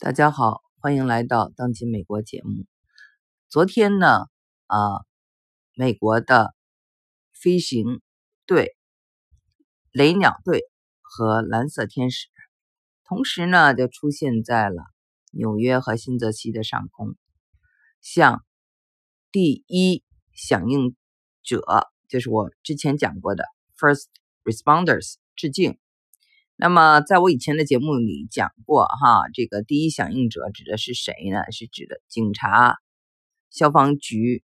大家好，欢迎来到当今美国节目。昨天呢，啊，美国的飞行队雷鸟队和蓝色天使同时呢就出现在了纽约和新泽西的上空，向第一响应者，就是我之前讲过的 First Responders 致敬。那么，在我以前的节目里讲过，哈，这个第一响应者指的是谁呢？是指的警察、消防局、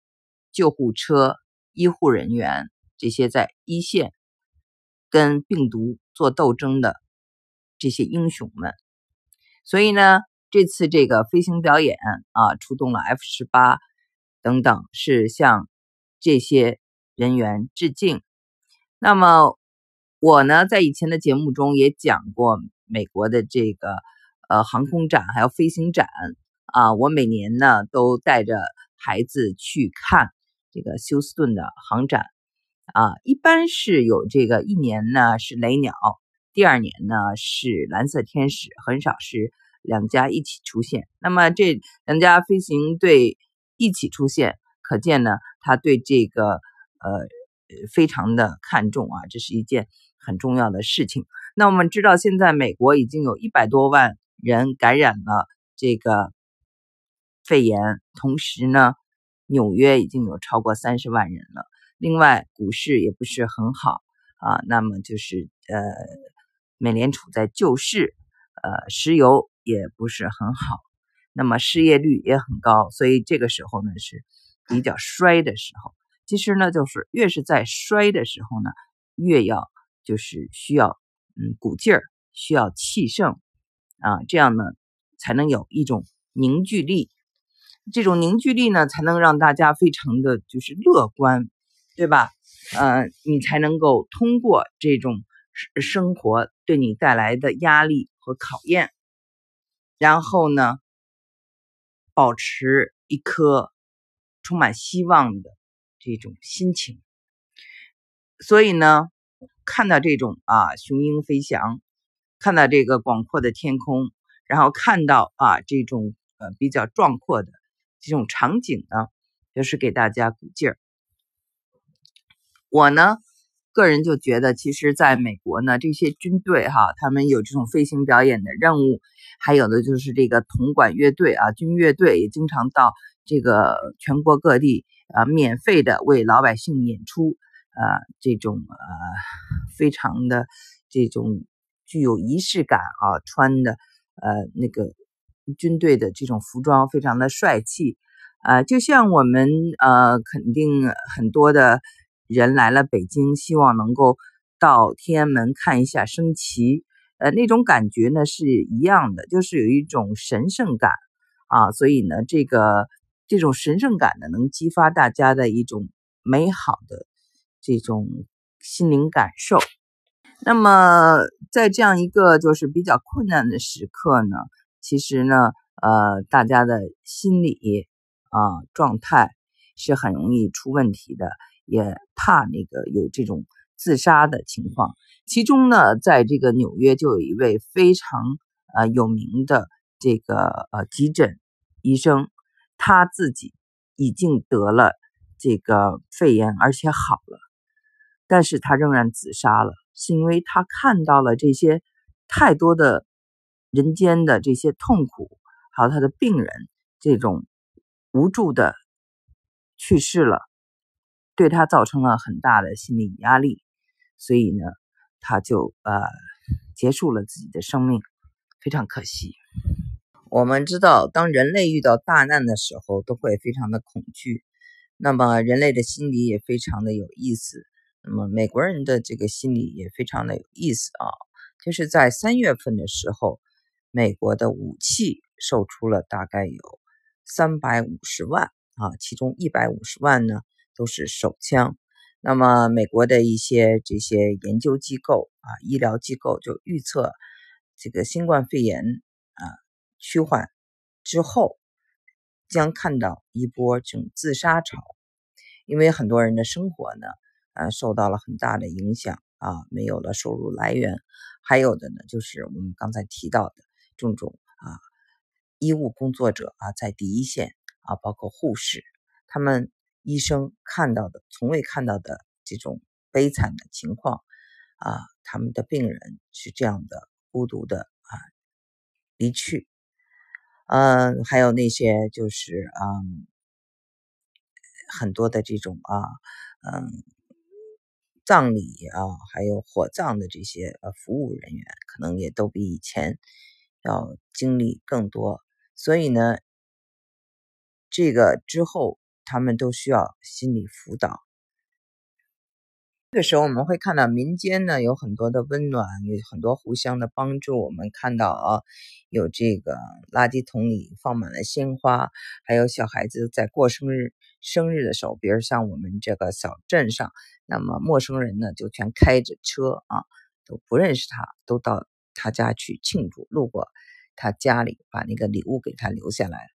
救护车、医护人员这些在一线跟病毒做斗争的这些英雄们。所以呢，这次这个飞行表演啊，出动了 F 十八等等，是向这些人员致敬。那么。我呢，在以前的节目中也讲过美国的这个呃航空展，还有飞行展啊。我每年呢都带着孩子去看这个休斯顿的航展啊。一般是有这个一年呢是雷鸟，第二年呢是蓝色天使，很少是两家一起出现。那么这两家飞行队一起出现，可见呢他对这个呃非常的看重啊，这是一件。很重要的事情。那我们知道，现在美国已经有一百多万人感染了这个肺炎，同时呢，纽约已经有超过三十万人了。另外，股市也不是很好啊。那么就是呃，美联储在救市，呃，石油也不是很好。那么失业率也很高，所以这个时候呢是比较衰的时候。其实呢，就是越是在衰的时候呢，越要。就是需要嗯鼓劲儿，需要气盛啊，这样呢才能有一种凝聚力，这种凝聚力呢才能让大家非常的就是乐观，对吧？呃，你才能够通过这种生活对你带来的压力和考验，然后呢保持一颗充满希望的这种心情，所以呢。看到这种啊雄鹰飞翔，看到这个广阔的天空，然后看到啊这种呃比较壮阔的这种场景呢，就是给大家鼓劲儿。我呢个人就觉得，其实在美国呢，这些军队哈，他们有这种飞行表演的任务，还有的就是这个铜管乐队啊，军乐队也经常到这个全国各地啊，免费的为老百姓演出。啊，这种呃，非常的这种具有仪式感啊，穿的呃那个军队的这种服装非常的帅气啊，就像我们呃肯定很多的人来了北京，希望能够到天安门看一下升旗，呃那种感觉呢是一样的，就是有一种神圣感啊，所以呢这个这种神圣感呢能激发大家的一种美好的。这种心灵感受，那么在这样一个就是比较困难的时刻呢，其实呢，呃，大家的心理啊状态是很容易出问题的，也怕那个有这种自杀的情况。其中呢，在这个纽约就有一位非常呃有名的这个呃急诊医生，他自己已经得了这个肺炎，而且好了。但是他仍然自杀了，是因为他看到了这些太多的人间的这些痛苦，还有他的病人这种无助的去世了，对他造成了很大的心理压力，所以呢，他就呃结束了自己的生命，非常可惜。我们知道，当人类遇到大难的时候，都会非常的恐惧，那么人类的心理也非常的有意思。那么美国人的这个心理也非常的有意思啊，就是在三月份的时候，美国的武器售出了大概有三百五十万啊，其中一百五十万呢都是手枪。那么美国的一些这些研究机构啊、医疗机构就预测，这个新冠肺炎趋缓之后，将看到一波这种自杀潮，因为很多人的生活呢。呃，受到了很大的影响啊，没有了收入来源，还有的呢，就是我们刚才提到的种种啊，医务工作者啊，在第一线啊，包括护士，他们医生看到的从未看到的这种悲惨的情况啊，他们的病人是这样的孤独的啊离去，嗯，还有那些就是嗯很多的这种啊嗯葬礼啊，还有火葬的这些呃服务人员，可能也都比以前要经历更多。所以呢，这个之后他们都需要心理辅导。这个时候我们会看到民间呢有很多的温暖，有很多互相的帮助。我们看到啊，有这个垃圾桶里放满了鲜花，还有小孩子在过生日生日的时候，比如像我们这个小镇上，那么陌生人呢就全开着车啊，都不认识他，都到他家去庆祝，路过。他家里把那个礼物给他留下来，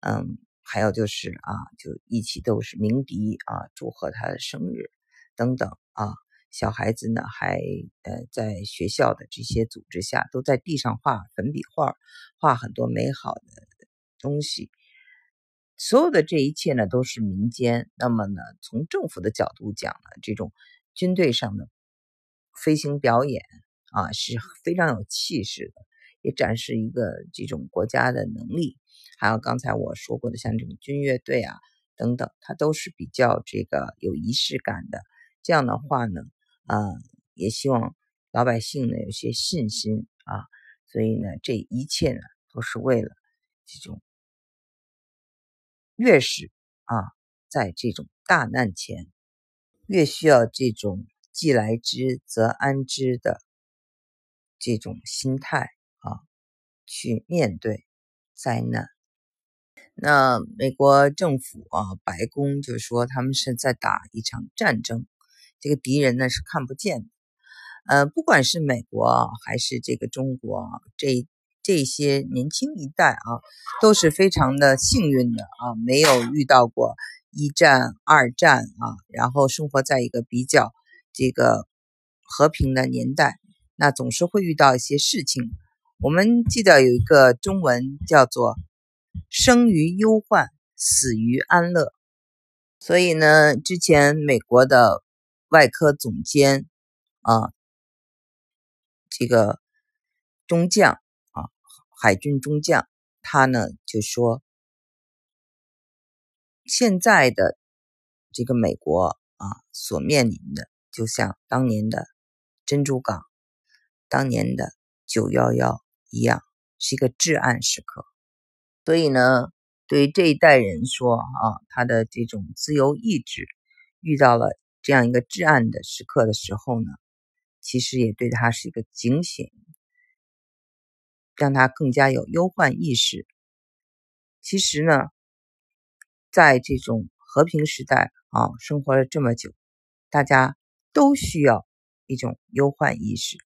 嗯，还有就是啊，就一起都是鸣笛啊，祝贺他的生日等等啊。小孩子呢，还呃在学校的这些组织下，都在地上画粉笔画，画很多美好的东西。所有的这一切呢，都是民间。那么呢，从政府的角度讲呢，这种军队上的飞行表演啊，是非常有气势的。也展示一个这种国家的能力，还有刚才我说过的，像这种军乐队啊等等，它都是比较这个有仪式感的。这样的话呢，啊，也希望老百姓呢有些信心啊。所以呢，这一切呢都是为了这种越是啊，在这种大难前，越需要这种既来之则安之的这种心态。啊，去面对灾难。那美国政府啊，白宫就说他们是在打一场战争，这个敌人呢是看不见的。呃，不管是美国还是这个中国，这这些年轻一代啊，都是非常的幸运的啊，没有遇到过一战、二战啊，然后生活在一个比较这个和平的年代，那总是会遇到一些事情。我们记得有一个中文叫做“生于忧患，死于安乐”，所以呢，之前美国的外科总监啊，这个中将啊，海军中将，他呢就说，现在的这个美国啊，所面临的就像当年的珍珠港，当年的九幺幺。一样是一个至暗时刻，所以呢，对于这一代人说啊，他的这种自由意志遇到了这样一个至暗的时刻的时候呢，其实也对他是一个警醒，让他更加有忧患意识。其实呢，在这种和平时代啊，生活了这么久，大家都需要一种忧患意识。